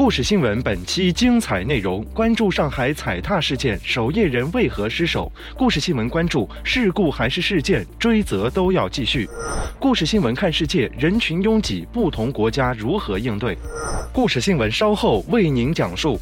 故事新闻本期精彩内容：关注上海踩踏事件，守夜人为何失手？故事新闻关注事故还是事件，追责都要继续。故事新闻看世界，人群拥挤，不同国家如何应对？故事新闻稍后为您讲述。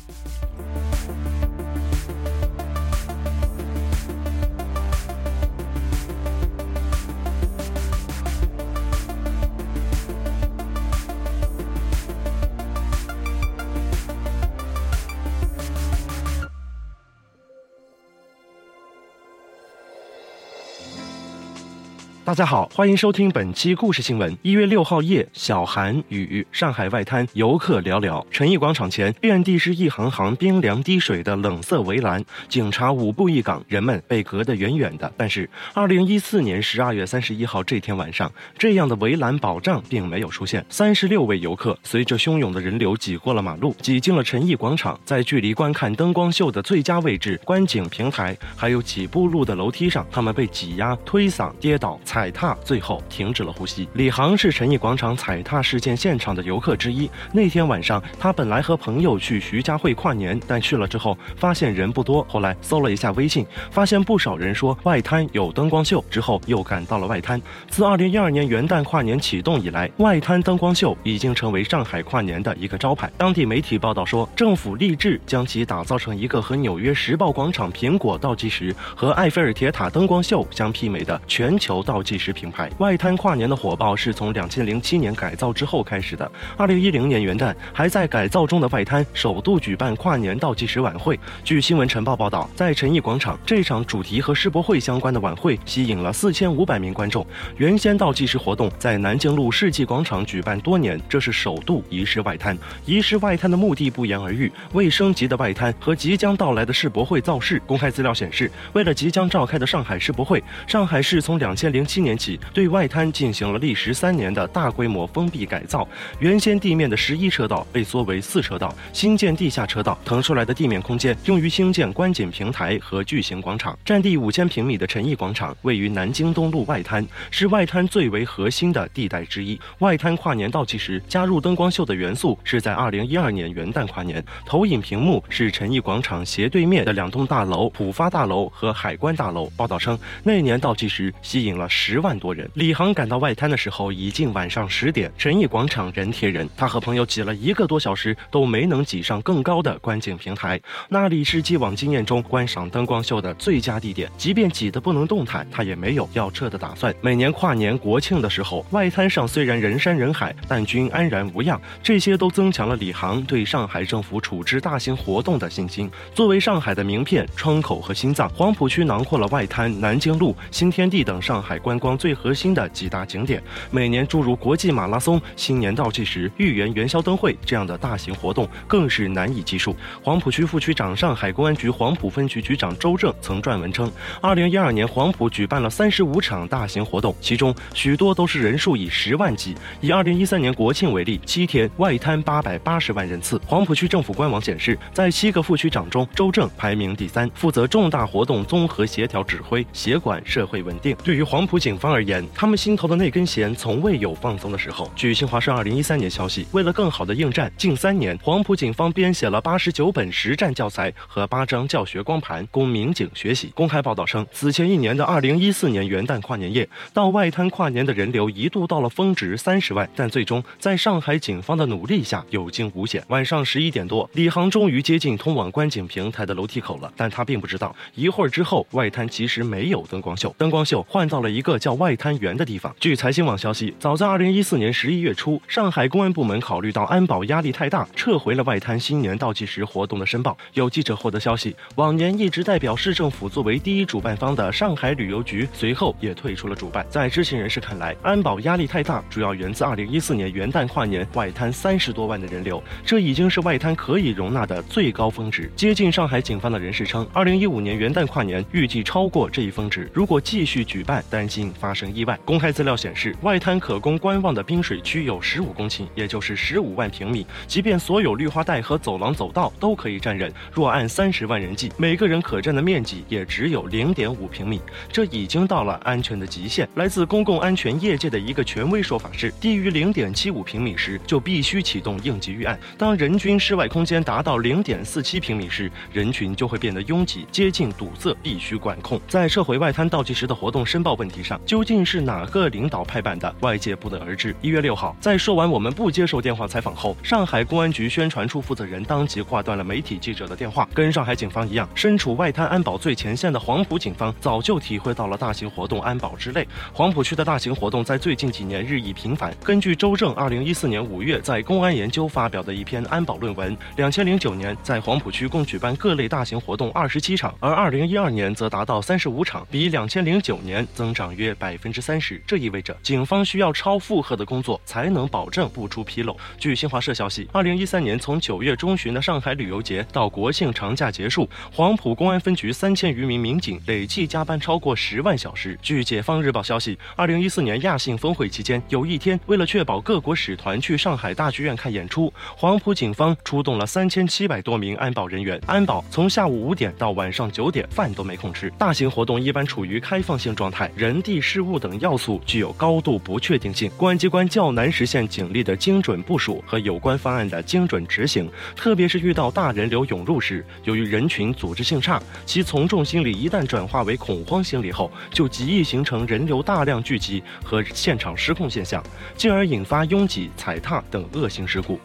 大家好，欢迎收听本期故事新闻。一月六号夜，小寒雨，上海外滩游客寥寥。陈毅广场前遍地是一行行冰凉滴水的冷色围栏，警察五步一岗，人们被隔得远远的。但是，二零一四年十二月三十一号这天晚上，这样的围栏保障并没有出现。三十六位游客随着汹涌的人流挤过了马路，挤进了陈毅广场，在距离观看灯光秀的最佳位置——观景平台，还有几步路的楼梯上，他们被挤压、推搡、跌倒。踩踩踏，最后停止了呼吸。李航是陈毅广场踩踏事件现场的游客之一。那天晚上，他本来和朋友去徐家汇跨年，但去了之后发现人不多。后来搜了一下微信，发现不少人说外滩有灯光秀，之后又赶到了外滩。自2012年元旦跨年启动以来，外滩灯光秀已经成为上海跨年的一个招牌。当地媒体报道说，政府立志将其打造成一个和纽约时报广场苹果倒计时和埃菲尔铁塔灯光秀相媲美的全球倒计。计时品牌外滩跨年的火爆是从两千零七年改造之后开始的。二零一零年元旦，还在改造中的外滩首度举办跨年倒计时晚会。据新闻晨报报道，在陈毅广场，这场主题和世博会相关的晚会吸引了四千五百名观众。原先倒计时活动在南京路世纪广场举办多年，这是首度移师外滩。移师外滩的目的不言而喻，为升级的外滩和即将到来的世博会造势。公开资料显示，为了即将召开的上海世博会，上海市从两千零七。七年起，对外滩进行了历时三年的大规模封闭改造。原先地面的十一车道被缩为四车道，新建地下车道，腾出来的地面空间用于兴建观景平台和巨型广场。占地五千平米的陈毅广场位于南京东路外滩，是外滩最为核心的地带之一。外滩跨年倒计时加入灯光秀的元素是在二零一二年元旦跨年，投影屏幕是陈毅广场斜对面的两栋大楼——浦发大楼和海关大楼。报道称，那年倒计时吸引了十。万多人。李航赶到外滩的时候已经晚上十点，陈毅广场人贴人，他和朋友挤了一个多小时都没能挤上更高的观景平台。那里是既往经验中观赏灯光秀的最佳地点，即便挤得不能动弹，他也没有要撤的打算。每年跨年国庆的时候，外滩上虽然人山人海，但均安然无恙，这些都增强了李航对上海政府处置大型活动的信心。作为上海的名片、窗口和心脏，黄浦区囊括了外滩、南京路、新天地等上海观。光最核心的几大景点，每年诸如国际马拉松、新年倒计时、豫园元宵灯会这样的大型活动更是难以计数。黄浦区副区长、上海公安局黄浦分局局长周正曾撰文称，二零一二年黄浦举办了三十五场大型活动，其中许多都是人数以十万计。以二零一三年国庆为例，七天外滩八百八十万人次。黄浦区政府官网显示，在七个副区长中，周正排名第三，负责重大活动综合协调指挥，协管社会稳定。对于黄浦。警方而言，他们心头的那根弦从未有放松的时候。据新华社二零一三年消息，为了更好的应战，近三年黄埔警方编写了八十九本实战教材和八张教学光盘供民警学习。公开报道称，此前一年的二零一四年元旦跨年夜，到外滩跨年的人流一度到了峰值三十万，但最终在上海警方的努力下有惊无险。晚上十一点多，李航终于接近通往观景平台的楼梯口了，但他并不知道，一会儿之后外滩其实没有灯光秀，灯光秀换到了一个。个叫外滩源的地方。据财新网消息，早在二零一四年十一月初，上海公安部门考虑到安保压力太大，撤回了外滩新年倒计时活动的申报。有记者获得消息，往年一直代表市政府作为第一主办方的上海旅游局，随后也退出了主办。在知情人士看来，安保压力太大，主要源自二零一四年元旦跨年外滩三十多万的人流，这已经是外滩可以容纳的最高峰值。接近上海警方的人士称，二零一五年元旦跨年预计超过这一峰值，如果继续举办，担心发生意外。公开资料显示，外滩可供观望的冰水区有十五公顷，也就是十五万平米。即便所有绿化带和走廊走道都可以站人，若按三十万人计，每个人可占的面积也只有零点五平米，这已经到了安全的极限。来自公共安全业界的一个权威说法是，低于零点七五平米时，就必须启动应急预案。当人均室外空间达到零点四七平米时，人群就会变得拥挤、接近堵塞，必须管控。在撤回外滩倒计时的活动申报问题上，究竟是哪个领导拍板的？外界不得而知。一月六号，在说完我们不接受电话采访后，上海公安局宣传处负责人当即挂断了媒体记者的电话。跟上海警方一样，身处外滩安保最前线的黄埔警方早就体会到了大型活动安保之累。黄埔区的大型活动在最近几年日益频繁。根据周正二零一四年五月在公安研究发表的一篇安保论文，两千零九年在黄埔区共举办各类大型活动二十七场，而二零一二年则达到三十五场，比两千零九年增长约百分之三十。这意味着警方需要超负荷的工作，才能保证不出纰漏。据新华社消息，二零一三年从九月中旬的上海旅游节到国庆长假结束，黄埔公安分局三千余名民警累计加班超过十万小时。据解放日报消息，二零一四年亚信峰会期间，有一天为了确保各国使团去上海大剧院看演出，黄埔警方出动了三千七百多名安保人员。安保从下午五点到晚上九点，饭都没空吃。大型活动一般处于开放性状态，人地事物等要素具有高度不确定性，公安机关较难实现警力的精准部署和有关方案的精准执行。特别是遇到大人流涌入时，由于人群组织性差，其从众心理一旦转化为恐慌心理后，就极易形成人流大量聚集和现场失控现象，进而引发拥挤、踩踏等恶性事故。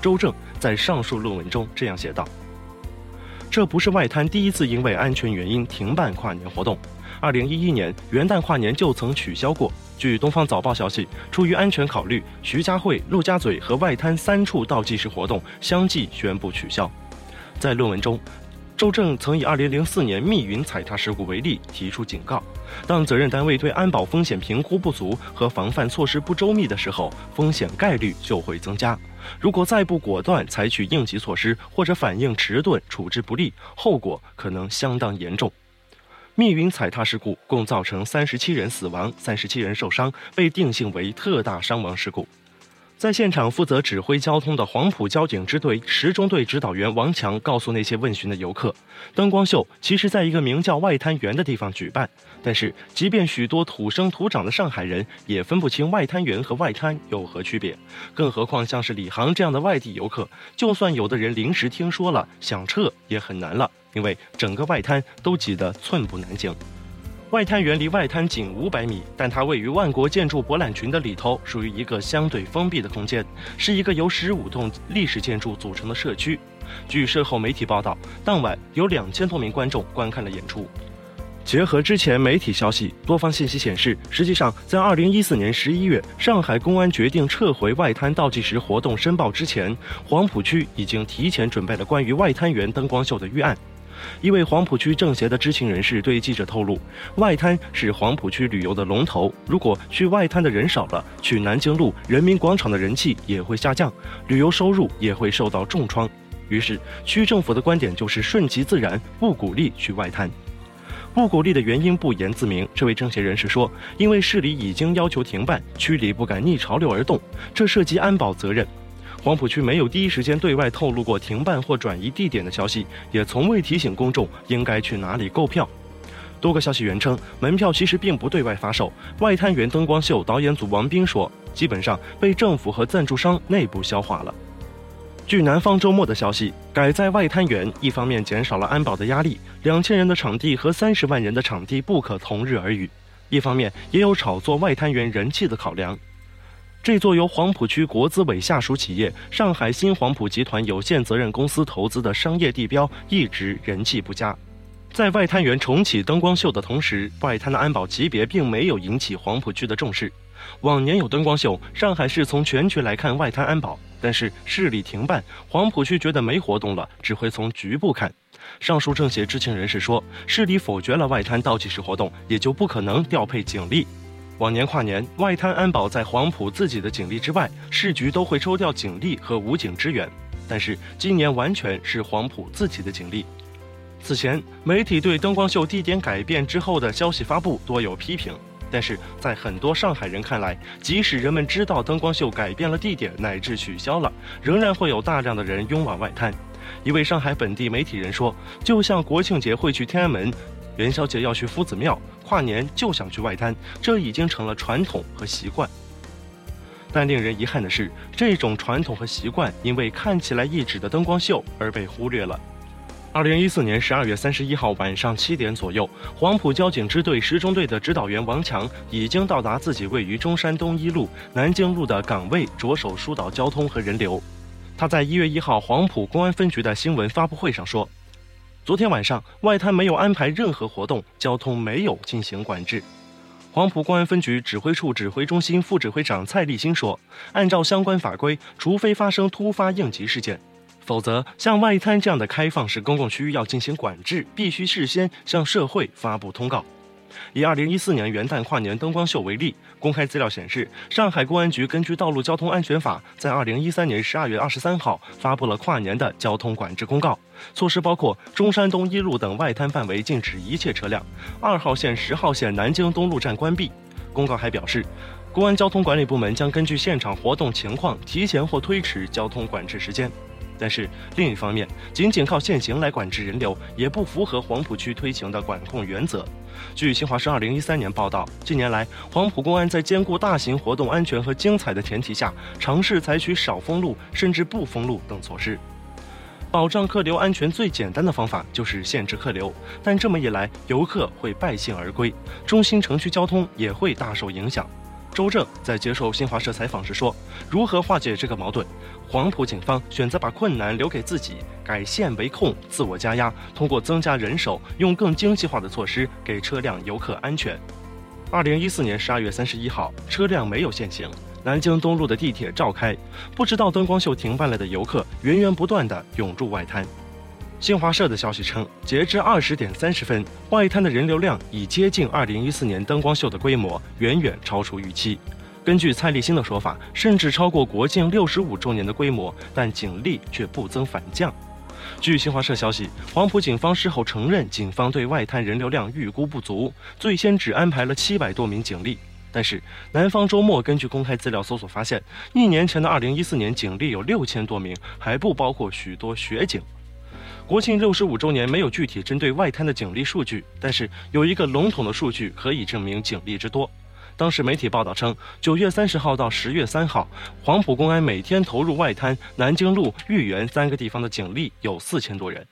周正在上述论文中这样写道：“这不是外滩第一次因为安全原因停办跨年活动，二零一一年元旦跨年就曾取消过。据《东方早报》消息，出于安全考虑，徐家汇、陆家嘴和外滩三处倒计时活动相继宣布取消。”在论文中。周正曾以2004年密云踩踏事故为例，提出警告：当责任单位对安保风险评估不足和防范措施不周密的时候，风险概率就会增加。如果再不果断采取应急措施，或者反应迟钝、处置不力，后果可能相当严重。密云踩踏事故共造成三十七人死亡、三十七人受伤，被定性为特大伤亡事故。在现场负责指挥交通的黄埔交警支队十中队指导员王强告诉那些问询的游客，灯光秀其实在一个名叫外滩源的地方举办。但是，即便许多土生土长的上海人也分不清外滩源和外滩有何区别，更何况像是李航这样的外地游客，就算有的人临时听说了想撤也很难了，因为整个外滩都挤得寸步难行。外滩源离外滩仅五百米，但它位于万国建筑博览群的里头，属于一个相对封闭的空间，是一个由十五栋历史建筑组成的社区。据事后媒体报道，当晚有两千多名观众观看了演出。结合之前媒体消息，多方信息显示，实际上在二零一四年十一月，上海公安决定撤回外滩倒计时活动申报之前，黄浦区已经提前准备了关于外滩源灯光秀的预案。一位黄浦区政协的知情人士对记者透露，外滩是黄浦区旅游的龙头，如果去外滩的人少了，去南京路、人民广场的人气也会下降，旅游收入也会受到重创。于是，区政府的观点就是顺其自然，不鼓励去外滩。不鼓励的原因不言自明。这位政协人士说，因为市里已经要求停办，区里不敢逆潮流而动，这涉及安保责任。黄浦区没有第一时间对外透露过停办或转移地点的消息，也从未提醒公众应该去哪里购票。多个消息源称，门票其实并不对外发售。外滩源灯光秀导演组王斌说，基本上被政府和赞助商内部消化了。据南方周末的消息，改在外滩源，一方面减少了安保的压力，两千人的场地和三十万人的场地不可同日而语；一方面也有炒作外滩源人气的考量。这座由黄浦区国资委下属企业上海新黄浦集团有限责任公司投资的商业地标一直人气不佳。在外滩源重启灯光秀的同时，外滩的安保级别并没有引起黄浦区的重视。往年有灯光秀，上海市从全局来看外滩安保，但是市里停办，黄浦区觉得没活动了，只会从局部看。上述政协知情人士说，市里否决了外滩倒计时活动，也就不可能调配警力。往年跨年，外滩安保在黄浦自己的警力之外，市局都会抽调警力和武警支援。但是今年完全是黄埔自己的警力。此前，媒体对灯光秀地点改变之后的消息发布多有批评，但是在很多上海人看来，即使人们知道灯光秀改变了地点乃至取消了，仍然会有大量的人拥往外滩。一位上海本地媒体人说：“就像国庆节会去天安门，元宵节要去夫子庙，跨年就想去外滩，这已经成了传统和习惯。”但令人遗憾的是，这种传统和习惯因为看起来一指的灯光秀而被忽略了。二零一四年十二月三十一号晚上七点左右，黄埔交警支队十中队的指导员王强已经到达自己位于中山东一路南京路的岗位，着手疏导交通和人流。他在一月一号黄埔公安分局的新闻发布会上说：“昨天晚上外滩没有安排任何活动，交通没有进行管制。”黄埔公安分局指挥处指挥中心副指挥长蔡立新说：“按照相关法规，除非发生突发应急事件，否则像外滩这样的开放式公共区域要进行管制，必须事先向社会发布通告。”以二零一四年元旦跨年灯光秀为例，公开资料显示，上海公安局根据《道路交通安全法》，在二零一三年十二月二十三号发布了跨年的交通管制公告。措施包括中山东一路等外滩范围禁止一切车辆，二号线、十号线南京东路站关闭。公告还表示，公安交通管理部门将根据现场活动情况，提前或推迟交通管制时间。但是另一方面，仅仅靠限行来管制人流，也不符合黄浦区推行的管控原则。据新华社二零一三年报道，近年来，黄埔公安在兼顾大型活动安全和精彩的前提下，尝试采取少封路甚至不封路等措施，保障客流安全。最简单的方法就是限制客流，但这么一来，游客会败兴而归，中心城区交通也会大受影响。周正在接受新华社采访时说：“如何化解这个矛盾？黄埔警方选择把困难留给自己，改线为控，自我加压，通过增加人手，用更精细化的措施给车辆游客安全。”二零一四年十二月三十一号，车辆没有限行，南京东路的地铁照开，不知道灯光秀停办了的游客源源不断地涌入外滩。新华社的消息称，截至二十点三十分，外滩的人流量已接近二零一四年灯光秀的规模，远远超出预期。根据蔡立新的说法，甚至超过国庆六十五周年的规模，但警力却不增反降。据新华社消息，黄埔警方事后承认，警方对外滩人流量预估不足，最先只安排了七百多名警力。但是南方周末根据公开资料搜索发现，一年前的二零一四年警力有六千多名，还不包括许多学警。国庆六十五周年没有具体针对外滩的警力数据，但是有一个笼统的数据可以证明警力之多。当时媒体报道称，九月三十号到十月三号，黄埔公安每天投入外滩、南京路、豫园三个地方的警力有四千多人。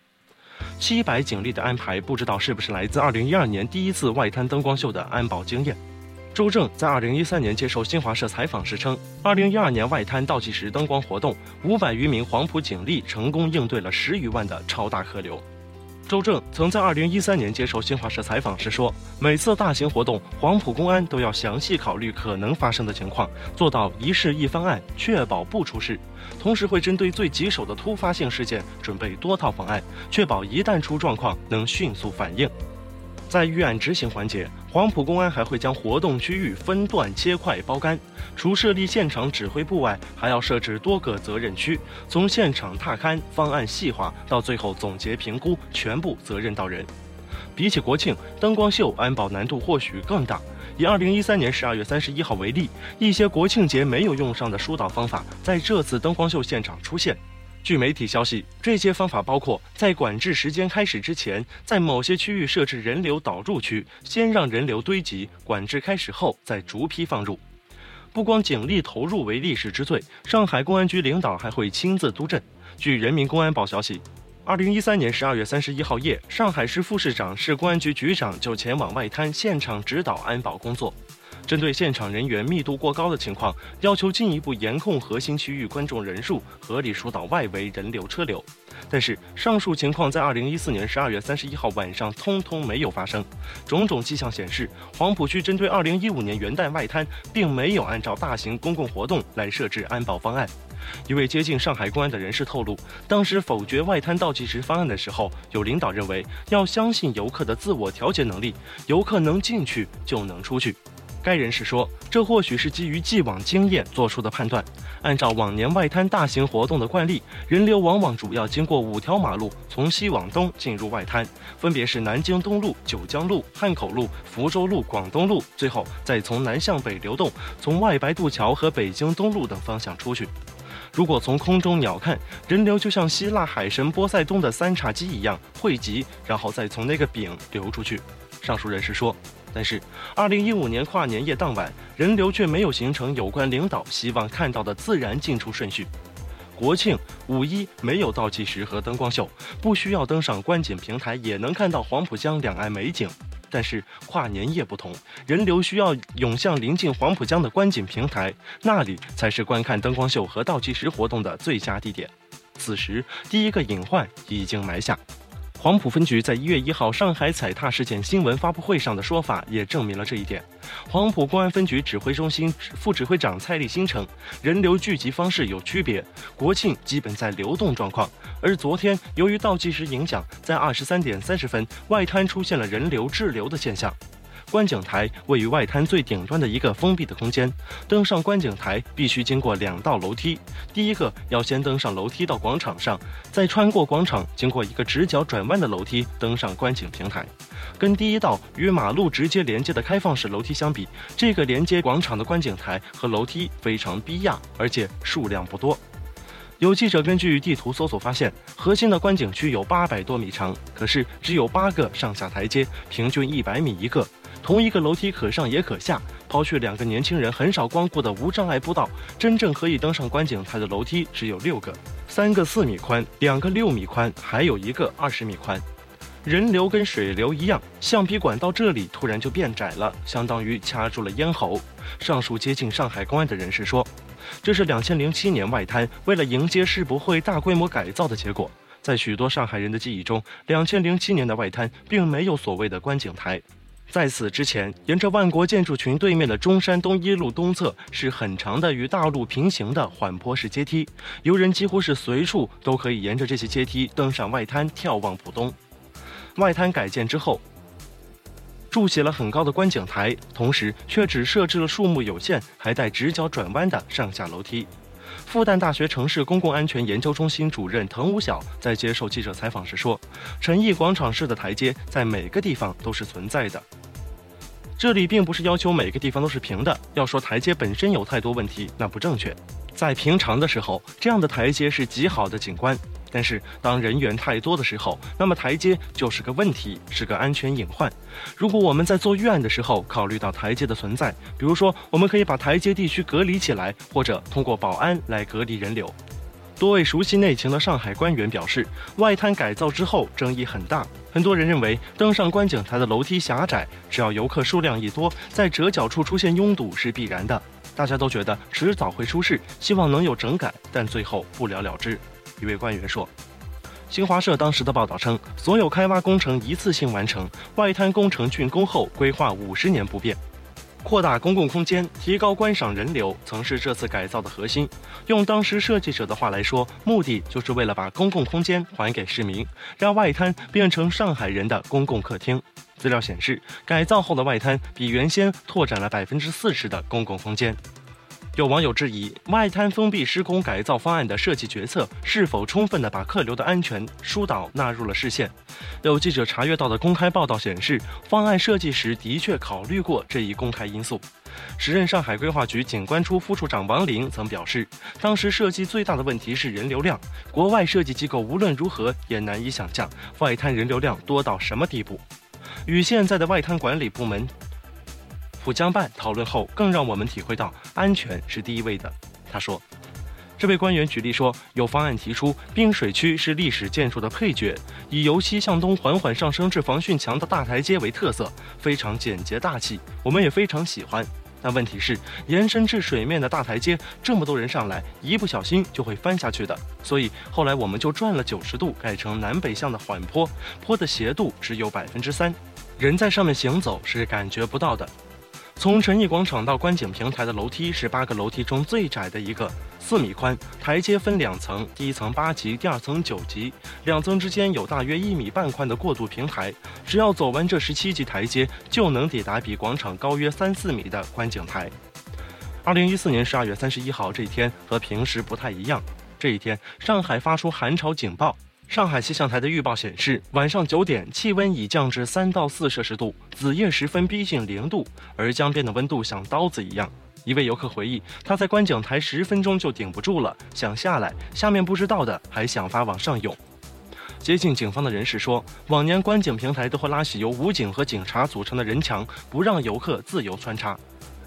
七百警力的安排，不知道是不是来自二零一二年第一次外滩灯光秀的安保经验。周正在二零一三年接受新华社采访时称，二零一二年外滩倒计时灯光活动，五百余名黄埔警力成功应对了十余万的超大客流。周正曾在二零一三年接受新华社采访时说，每次大型活动，黄埔公安都要详细考虑可能发生的情况，做到一事一方案，确保不出事。同时会针对最棘手的突发性事件准备多套方案，确保一旦出状况能迅速反应。在预案执行环节，黄埔公安还会将活动区域分段切块包干，除设立现场指挥部外，还要设置多个责任区，从现场踏勘、方案细化到最后总结评估，全部责任到人。比起国庆灯光秀，安保难度或许更大。以二零一三年十二月三十一号为例，一些国庆节没有用上的疏导方法，在这次灯光秀现场出现。据媒体消息，这些方法包括在管制时间开始之前，在某些区域设置人流导入区，先让人流堆积；管制开始后再逐批放入。不光警力投入为历史之最，上海公安局领导还会亲自督阵。据人民公安报消息，二零一三年十二月三十一号夜，上海市副市长、市公安局局长就前往外滩现场指导安保工作。针对现场人员密度过高的情况，要求进一步严控核心区域观众人数，合理疏导外围人流车流。但是，上述情况在二零一四年十二月三十一号晚上通通没有发生。种种迹象显示，黄浦区针对二零一五年元旦外滩，并没有按照大型公共活动来设置安保方案。一位接近上海公安的人士透露，当时否决外滩倒计时方案的时候，有领导认为要相信游客的自我调节能力，游客能进去就能出去。该人士说，这或许是基于既往经验做出的判断。按照往年外滩大型活动的惯例，人流往往主要经过五条马路，从西往东进入外滩，分别是南京东路、九江路、汉口路、福州路、广东路，最后再从南向北流动，从外白渡桥和北京东路等方向出去。如果从空中鸟看，人流就像希腊海神波塞冬的三叉戟一样汇集，然后再从那个柄流出去。上述人士说。但是，二零一五年跨年夜当晚，人流却没有形成有关领导希望看到的自然进出顺序。国庆、五一没有倒计时和灯光秀，不需要登上观景平台也能看到黄浦江两岸美景。但是跨年夜不同，人流需要涌向临近黄浦江的观景平台，那里才是观看灯光秀和倒计时活动的最佳地点。此时，第一个隐患已经埋下。黄埔分局在一月一号上海踩踏事件新闻发布会上的说法也证明了这一点。黄埔公安分局指挥中心副指挥长蔡立新称，人流聚集方式有区别，国庆基本在流动状况，而昨天由于倒计时影响，在二十三点三十分外滩出现了人流滞留的现象。观景台位于外滩最顶端的一个封闭的空间，登上观景台必须经过两道楼梯。第一个要先登上楼梯到广场上，再穿过广场，经过一个直角转弯的楼梯登上观景平台。跟第一道与马路直接连接的开放式楼梯相比，这个连接广场的观景台和楼梯非常逼压，而且数量不多。有记者根据地图搜索发现，核心的观景区有八百多米长，可是只有八个上下台阶，平均一百米一个。同一个楼梯可上也可下，抛去两个年轻人很少光顾的无障碍步道，真正可以登上观景台的楼梯只有六个，三个四米宽，两个六米宽，还有一个二十米宽。人流跟水流一样，橡皮管到这里突然就变窄了，相当于掐住了咽喉。上述接近上海公安的人士说，这是两千零七年外滩为了迎接世博会大规模改造的结果。在许多上海人的记忆中，两千零七年的外滩并没有所谓的观景台。在此之前，沿着万国建筑群对面的中山东一路东侧是很长的与大路平行的缓坡式阶梯，游人几乎是随处都可以沿着这些阶梯登上外滩眺望浦东。外滩改建之后，筑起了很高的观景台，同时却只设置了数目有限、还带直角转弯的上下楼梯。复旦大学城市公共安全研究中心主任滕武晓在接受记者采访时说：“陈毅广场式的台阶在每个地方都是存在的，这里并不是要求每个地方都是平的。要说台阶本身有太多问题，那不正确。在平常的时候，这样的台阶是极好的景观。”但是，当人员太多的时候，那么台阶就是个问题，是个安全隐患。如果我们在做预案的时候考虑到台阶的存在，比如说，我们可以把台阶地区隔离起来，或者通过保安来隔离人流。多位熟悉内情的上海官员表示，外滩改造之后争议很大，很多人认为登上观景台的楼梯狭窄，只要游客数量一多，在折角处出现拥堵是必然的。大家都觉得迟早会出事，希望能有整改，但最后不了了之。一位官员说：“新华社当时的报道称，所有开挖工程一次性完成，外滩工程竣工后规划五十年不变。扩大公共空间，提高观赏人流，曾是这次改造的核心。用当时设计者的话来说，目的就是为了把公共空间还给市民，让外滩变成上海人的公共客厅。资料显示，改造后的外滩比原先拓展了百分之四十的公共空间。”有网友质疑外滩封闭施工改造方案的设计决策是否充分地把客流的安全疏导纳入了视线。有记者查阅到的公开报道显示，方案设计时的确考虑过这一公开因素。时任上海规划局景观处副处长王林曾表示，当时设计最大的问题是人流量，国外设计机构无论如何也难以想象外滩人流量多到什么地步。与现在的外滩管理部门。浦江办讨论后，更让我们体会到安全是第一位的。他说：“这位官员举例说，有方案提出滨水区是历史建筑的配角，以由西向东缓缓上升至防汛墙的大台阶为特色，非常简洁大气，我们也非常喜欢。但问题是，延伸至水面的大台阶，这么多人上来，一不小心就会翻下去的。所以后来我们就转了九十度，改成南北向的缓坡，坡的斜度只有百分之三，人在上面行走是感觉不到的。从陈毅广场到观景平台的楼梯是八个楼梯中最窄的一个，四米宽。台阶分两层，第一层八级，第二层九级，两层之间有大约一米半宽的过渡平台。只要走完这十七级台阶，就能抵达比广场高约三四米的观景台。二零一四年十二月三十一号这一天和平时不太一样，这一天上海发出寒潮警报。上海气象台的预报显示，晚上九点气温已降至三到四摄氏度，子夜时分逼近零度，而江边的温度像刀子一样。一位游客回忆，他在观景台十分钟就顶不住了，想下来，下面不知道的还想法往上涌。接近警方的人士说，往年观景平台都会拉起由武警和警察组成的人墙，不让游客自由穿插。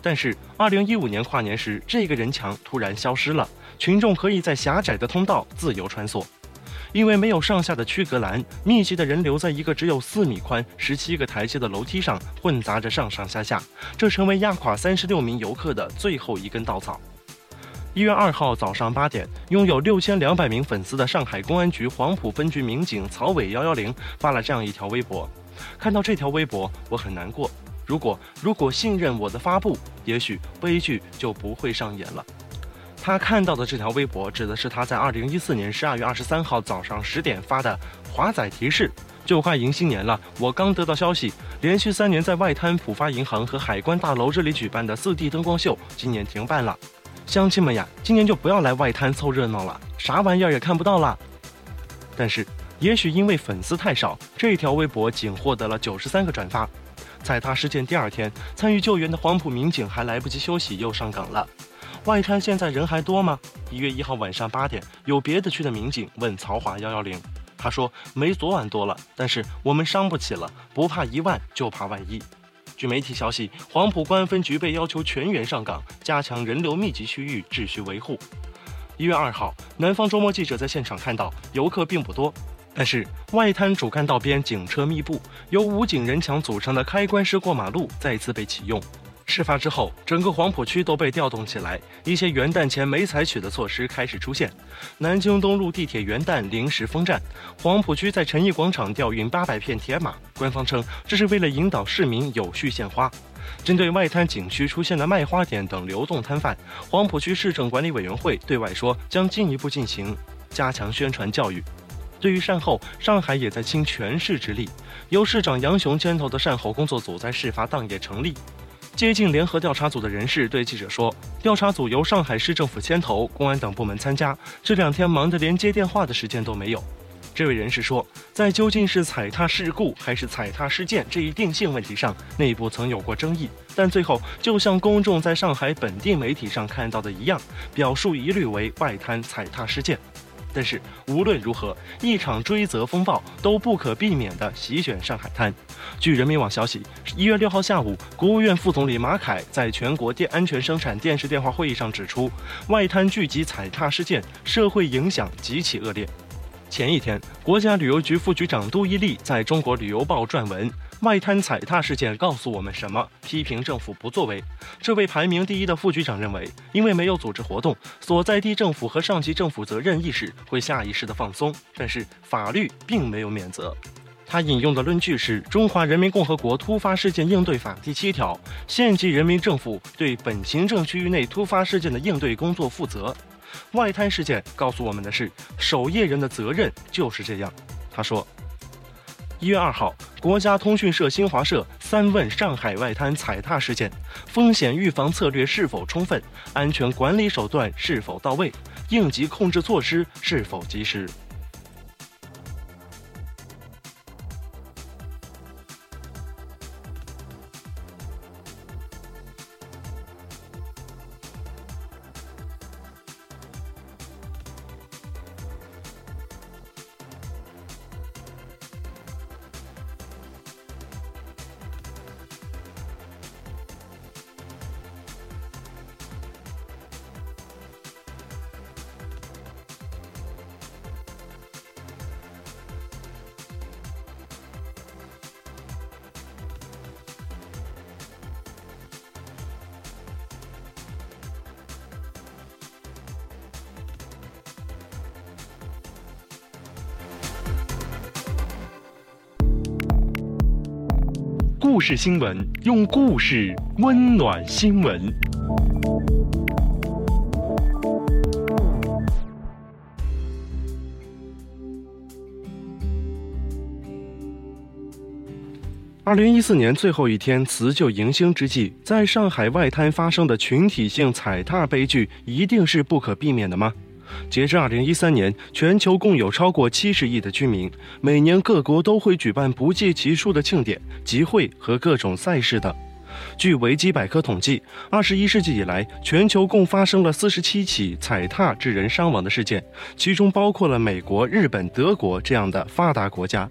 但是，二零一五年跨年时，这个人墙突然消失了，群众可以在狭窄的通道自由穿梭。因为没有上下的区隔栏，密集的人流在一个只有四米宽、十七个台阶的楼梯上混杂着上上下下，这成为压垮三十六名游客的最后一根稻草。一月二号早上八点，拥有六千两百名粉丝的上海公安局黄埔分局民警曹伟幺幺零发了这样一条微博。看到这条微博，我很难过。如果如果信任我的发布，也许悲剧就不会上演了。他看到的这条微博指的是他在二零一四年十二月二十三号早上十点发的华仔提示：就快迎新年了，我刚得到消息，连续三年在外滩浦发银行和海关大楼这里举办的四 D 灯光秀今年停办了。乡亲们呀，今年就不要来外滩凑热闹了，啥玩意儿也看不到了。但是，也许因为粉丝太少，这条微博仅获得了九十三个转发。踩踏事件第二天，参与救援的黄埔民警还来不及休息，又上岗了。外滩现在人还多吗？一月一号晚上八点，有别的区的民警问曹华幺幺零，他说没昨晚多了，但是我们伤不起了，不怕一万就怕万一。据媒体消息，黄埔公安分局被要求全员上岗，加强人流密集区域秩序维护。一月二号，南方周末记者在现场看到，游客并不多，但是外滩主干道边警车密布，由武警人墙组成的开关式过马路再次被启用。事发之后，整个黄浦区都被调动起来，一些元旦前没采取的措施开始出现。南京东路地铁元旦临时封站，黄浦区在陈毅广场调运八百片铁马，官方称这是为了引导市民有序献花。针对外滩景区出现的卖花点等流动摊贩，黄浦区市政管理委员会对外说将进一步进行加强宣传教育。对于善后，上海也在倾全市之力，由市长杨雄牵头的善后工作组在事发当夜成立。接近联合调查组的人士对记者说：“调查组由上海市政府牵头，公安等部门参加。这两天忙得连接电话的时间都没有。”这位人士说：“在究竟是踩踏事故还是踩踏事件这一定性问题上，内部曾有过争议，但最后就像公众在上海本地媒体上看到的一样，表述一律为外滩踩踏事件。”但是无论如何，一场追责风暴都不可避免地席卷上海滩。据人民网消息，一月六号下午，国务院副总理马凯在全国电安全生产电视电话会议上指出，外滩聚集踩踏事件社会影响极其恶劣。前一天，国家旅游局副局长杜一丽在中国旅游报撰文。外滩踩踏事件告诉我们什么？批评政府不作为。这位排名第一的副局长认为，因为没有组织活动，所在地政府和上级政府责任意识会下意识的放松，但是法律并没有免责。他引用的论据是《中华人民共和国突发事件应对法》第七条：县级人民政府对本行政区域内突发事件的应对工作负责。外滩事件告诉我们的是，守夜人的责任就是这样。他说。一月二号，国家通讯社新华社三问上海外滩踩踏事件：风险预防策略是否充分？安全管理手段是否到位？应急控制措施是否及时？故事新闻，用故事温暖新闻。二零一四年最后一天辞旧迎新之际，在上海外滩发生的群体性踩踏悲剧，一定是不可避免的吗？截至二零一三年，全球共有超过七十亿的居民，每年各国都会举办不计其数的庆典、集会和各种赛事等。据维基百科统计，二十一世纪以来，全球共发生了四十七起踩踏致人伤亡的事件，其中包括了美国、日本、德国这样的发达国家。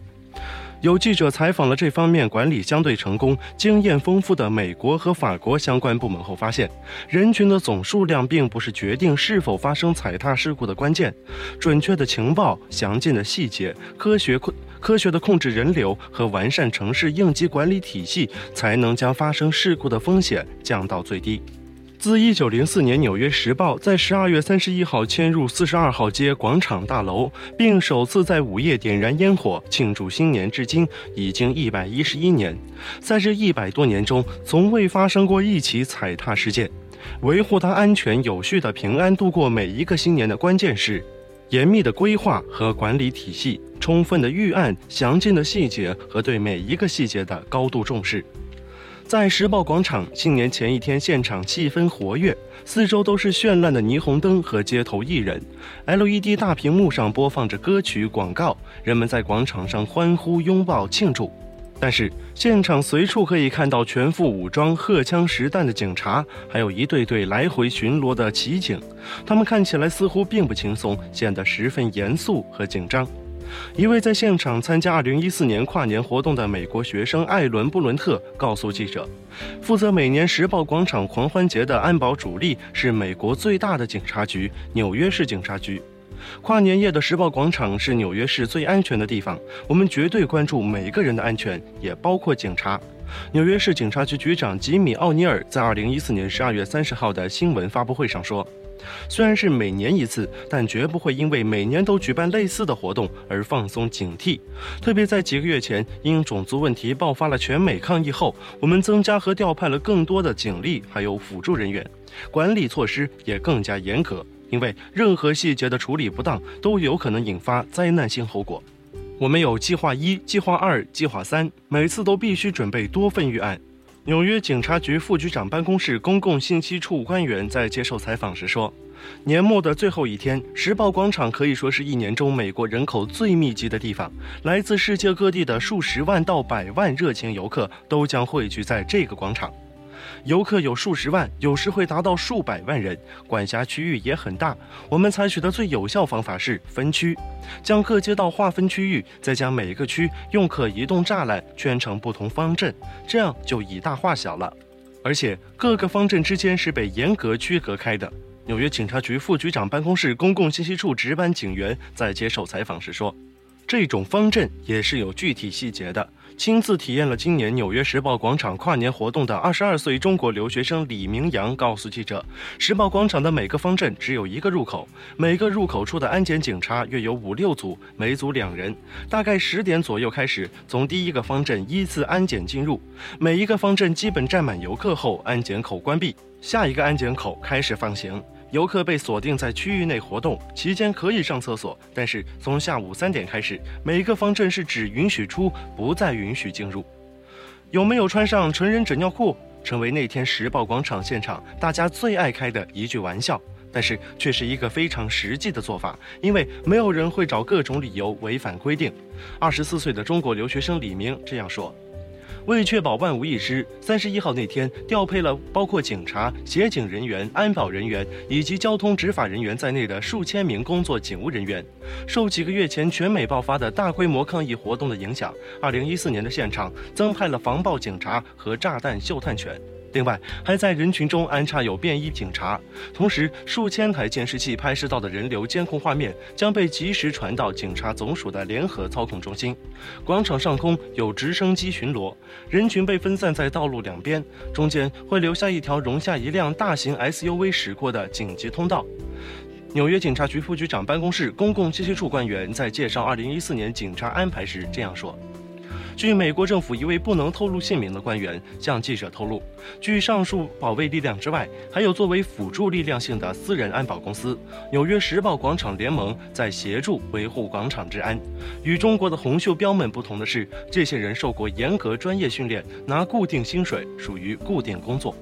有记者采访了这方面管理相对成功、经验丰富的美国和法国相关部门后发现，人群的总数量并不是决定是否发生踩踏事故的关键。准确的情报、详尽的细节、科学控、科学的控制人流和完善城市应急管理体系，才能将发生事故的风险降到最低。自一九零四年《纽约时报》在十二月三十一号迁入四十二号街广场大楼，并首次在午夜点燃烟火庆祝新年，至今已经一百一十一年。在这一百多年中，从未发生过一起踩踏事件。维护它安全有序的平安度过每一个新年的关键是严密的规划和管理体系、充分的预案、详尽的细节和对每一个细节的高度重视。在时报广场，新年前一天，现场气氛活跃，四周都是绚烂的霓虹灯和街头艺人，LED 大屏幕上播放着歌曲广告，人们在广场上欢呼、拥抱、庆祝。但是，现场随处可以看到全副武装、荷枪实弹的警察，还有一队队来回巡逻的骑警，他们看起来似乎并不轻松，显得十分严肃和紧张。一位在现场参加2014年跨年活动的美国学生艾伦·布伦特告诉记者：“负责每年时报广场狂欢节的安保主力是美国最大的警察局——纽约市警察局。跨年夜的时报广场是纽约市最安全的地方，我们绝对关注每个人的安全，也包括警察。”纽约市警察局局长吉米·奥尼尔在2014年12月30号的新闻发布会上说。虽然是每年一次，但绝不会因为每年都举办类似的活动而放松警惕。特别在几个月前，因种族问题爆发了全美抗议后，我们增加和调派了更多的警力，还有辅助人员，管理措施也更加严格。因为任何细节的处理不当，都有可能引发灾难性后果。我们有计划一、计划二、计划三，每次都必须准备多份预案。纽约警察局副局长办公室公共信息处官员在接受采访时说：“年末的最后一天，时报广场可以说是一年中美国人口最密集的地方。来自世界各地的数十万到百万热情游客都将汇聚在这个广场。”游客有数十万，有时会达到数百万人，管辖区域也很大。我们采取的最有效方法是分区，将各街道划分区域，再将每个区用可移动栅栏圈成不同方阵，这样就以大化小了。而且各个方阵之间是被严格区隔开的。纽约警察局副局长办公室公共信息处值班警员在接受采访时说：“这种方阵也是有具体细节的。”亲自体验了今年纽约时报广场跨年活动的二十二岁中国留学生李明阳告诉记者：“时报广场的每个方阵只有一个入口，每个入口处的安检警察约有五六组，每组两人。大概十点左右开始，从第一个方阵依次安检进入。每一个方阵基本站满游客后，安检口关闭，下一个安检口开始放行。”游客被锁定在区域内活动期间可以上厕所，但是从下午三点开始，每个方阵是只允许出，不再允许进入。有没有穿上成人纸尿裤，成为那天时报广场现场大家最爱开的一句玩笑，但是却是一个非常实际的做法，因为没有人会找各种理由违反规定。二十四岁的中国留学生李明这样说。为确保万无一失，三十一号那天调配了包括警察、协警人员、安保人员以及交通执法人员在内的数千名工作警务人员。受几个月前全美爆发的大规模抗议活动的影响，二零一四年的现场增派了防暴警察和炸弹嗅探犬。另外，还在人群中安插有便衣警察，同时数千台监视器拍摄到的人流监控画面将被及时传到警察总署的联合操控中心。广场上空有直升机巡逻，人群被分散在道路两边，中间会留下一条容下一辆大型 SUV 驶过的紧急通道。纽约警察局副局长办公室公共信息处官员在介绍2014年警察安排时这样说。据美国政府一位不能透露姓名的官员向记者透露，据上述保卫力量之外，还有作为辅助力量性的私人安保公司——纽约时报广场联盟在协助维护广场治安。与中国的红袖标们不同的是，这些人受过严格专业训练，拿固定薪水，属于固定工作。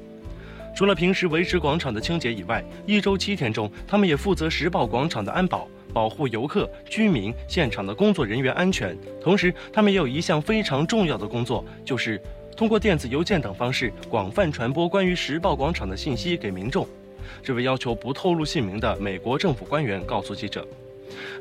除了平时维持广场的清洁以外，一周七天中，他们也负责时报广场的安保，保护游客、居民、现场的工作人员安全。同时，他们也有一项非常重要的工作，就是通过电子邮件等方式广泛传播关于时报广场的信息给民众。这位要求不透露姓名的美国政府官员告诉记者。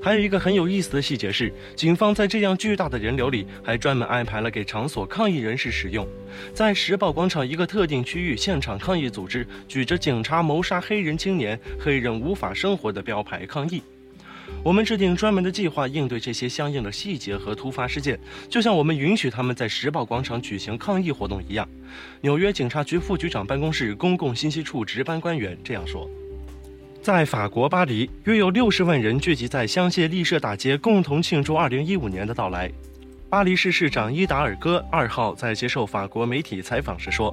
还有一个很有意思的细节是，警方在这样巨大的人流里，还专门安排了给场所抗议人士使用。在时报广场一个特定区域，现场抗议组织举着“警察谋杀黑人青年，黑人无法生活”的标牌抗议。我们制定专门的计划应对这些相应的细节和突发事件，就像我们允许他们在时报广场举行抗议活动一样。纽约警察局副局长办公室公共信息处值班官员这样说。在法国巴黎，约有六十万人聚集在香榭丽舍大街，共同庆祝二零一五年的到来。巴黎市市长伊达尔戈二号在接受法国媒体采访时说：“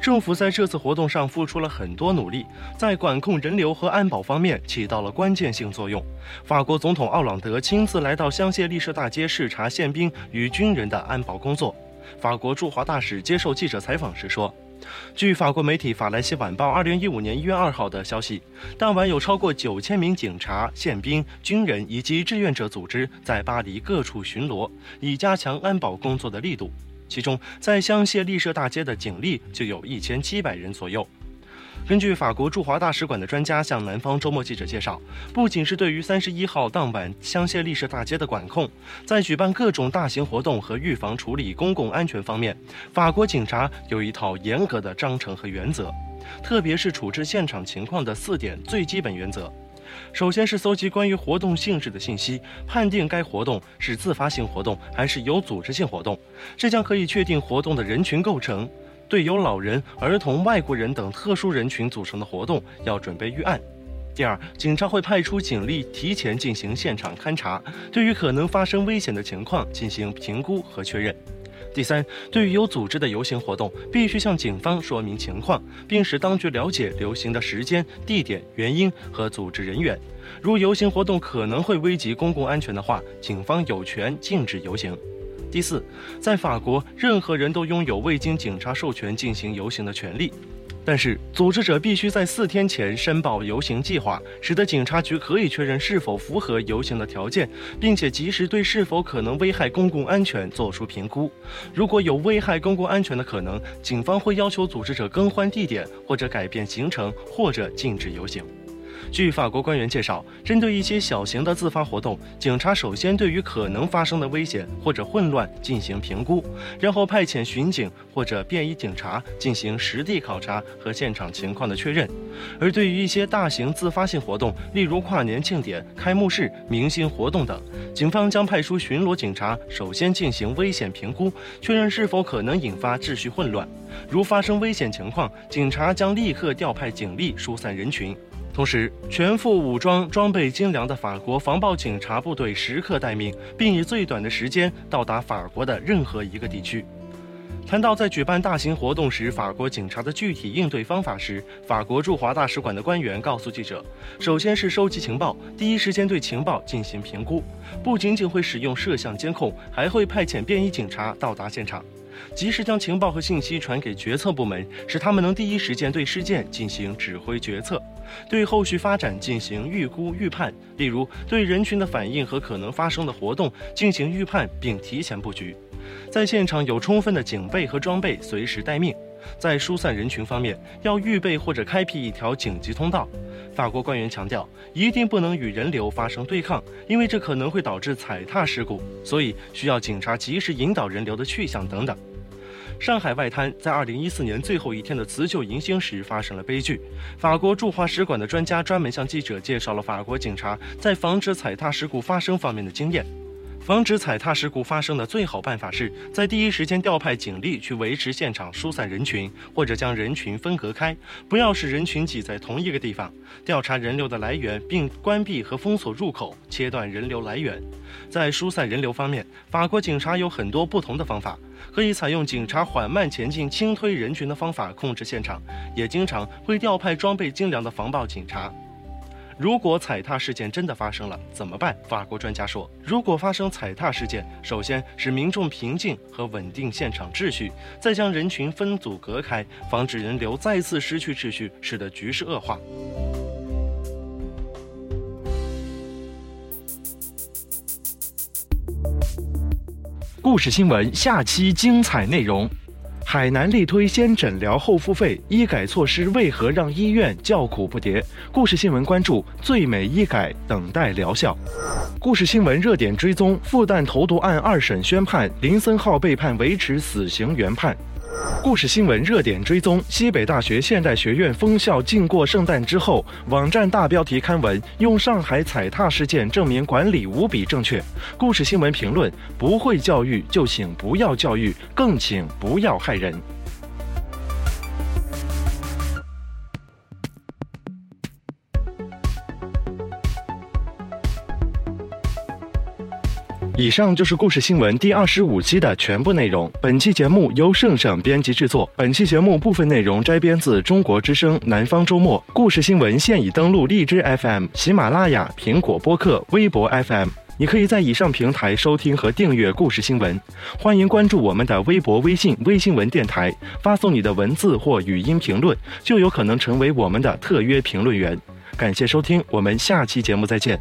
政府在这次活动上付出了很多努力，在管控人流和安保方面起到了关键性作用。”法国总统奥朗德亲自来到香榭丽舍大街视察宪兵与军人的安保工作。法国驻华大使接受记者采访时说。据法国媒体《法兰西晚报》二零一五年一月二号的消息，当晚有超过九千名警察、宪兵、军人以及志愿者组织在巴黎各处巡逻，以加强安保工作的力度。其中，在香榭丽舍大街的警力就有一千七百人左右。根据法国驻华大使馆的专家向南方周末记者介绍，不仅是对于三十一号当晚香榭丽舍大街的管控，在举办各种大型活动和预防处理公共安全方面，法国警察有一套严格的章程和原则，特别是处置现场情况的四点最基本原则。首先是搜集关于活动性质的信息，判定该活动是自发性活动还是有组织性活动，这将可以确定活动的人群构成。对有老人、儿童、外国人等特殊人群组成的活动，要准备预案。第二，警察会派出警力提前进行现场勘查，对于可能发生危险的情况进行评估和确认。第三，对于有组织的游行活动，必须向警方说明情况，并使当局了解游行的时间、地点、原因和组织人员。如游行活动可能会危及公共安全的话，警方有权禁止游行。第四，在法国，任何人都拥有未经警察授权进行游行的权利，但是组织者必须在四天前申报游行计划，使得警察局可以确认是否符合游行的条件，并且及时对是否可能危害公共安全做出评估。如果有危害公共安全的可能，警方会要求组织者更换地点，或者改变行程，或者禁止游行。据法国官员介绍，针对一些小型的自发活动，警察首先对于可能发生的危险或者混乱进行评估，然后派遣巡警或者便衣警察进行实地考察和现场情况的确认；而对于一些大型自发性活动，例如跨年庆典、开幕式、明星活动等，警方将派出巡逻警察首先进行危险评估，确认是否可能引发秩序混乱。如发生危险情况，警察将立刻调派警力疏散人群。同时，全副武装、装备精良的法国防暴警察部队时刻待命，并以最短的时间到达法国的任何一个地区。谈到在举办大型活动时法国警察的具体应对方法时，法国驻华大使馆的官员告诉记者：“首先是收集情报，第一时间对情报进行评估，不仅仅会使用摄像监控，还会派遣便衣警察到达现场。”及时将情报和信息传给决策部门，使他们能第一时间对事件进行指挥决策，对后续发展进行预估预判。例如，对人群的反应和可能发生的活动进行预判并提前布局。在现场有充分的警备和装备，随时待命。在疏散人群方面，要预备或者开辟一条紧急通道。法国官员强调，一定不能与人流发生对抗，因为这可能会导致踩踏事故，所以需要警察及时引导人流的去向等等。上海外滩在二零一四年最后一天的辞旧迎新时发生了悲剧。法国驻华使馆的专家专门向记者介绍了法国警察在防止踩踏事故发生方面的经验。防止踩踏事故发生的最好办法是在第一时间调派警力去维持现场疏散人群，或者将人群分隔开，不要使人群挤在同一个地方。调查人流的来源，并关闭和封锁入口，切断人流来源。在疏散人流方面，法国警察有很多不同的方法，可以采用警察缓慢前进、轻推人群的方法控制现场，也经常会调派装备精良的防暴警察。如果踩踏事件真的发生了，怎么办？法国专家说，如果发生踩踏事件，首先使民众平静和稳定现场秩序，再将人群分组隔开，防止人流再次失去秩序，使得局势恶化。故事新闻下期精彩内容。海南力推先诊疗后付费，医改措施为何让医院叫苦不迭？故事新闻关注最美医改等待疗效。故事新闻热点追踪：复旦投毒案二审宣判，林森浩被判维持死刑原判。故事新闻热点追踪：西北大学现代学院封校禁过圣诞之后，网站大标题刊文用上海踩踏事件证明管理无比正确。故事新闻评论：不会教育就请不要教育，更请不要害人。以上就是故事新闻第二十五期的全部内容。本期节目由圣圣编辑制作。本期节目部分内容摘编自《中国之声·南方周末》。故事新闻现已登录荔枝 FM、喜马拉雅、苹果播客、微博 FM，你可以在以上平台收听和订阅故事新闻。欢迎关注我们的微博、微信“微新闻电台”，发送你的文字或语音评论，就有可能成为我们的特约评论员。感谢收听，我们下期节目再见。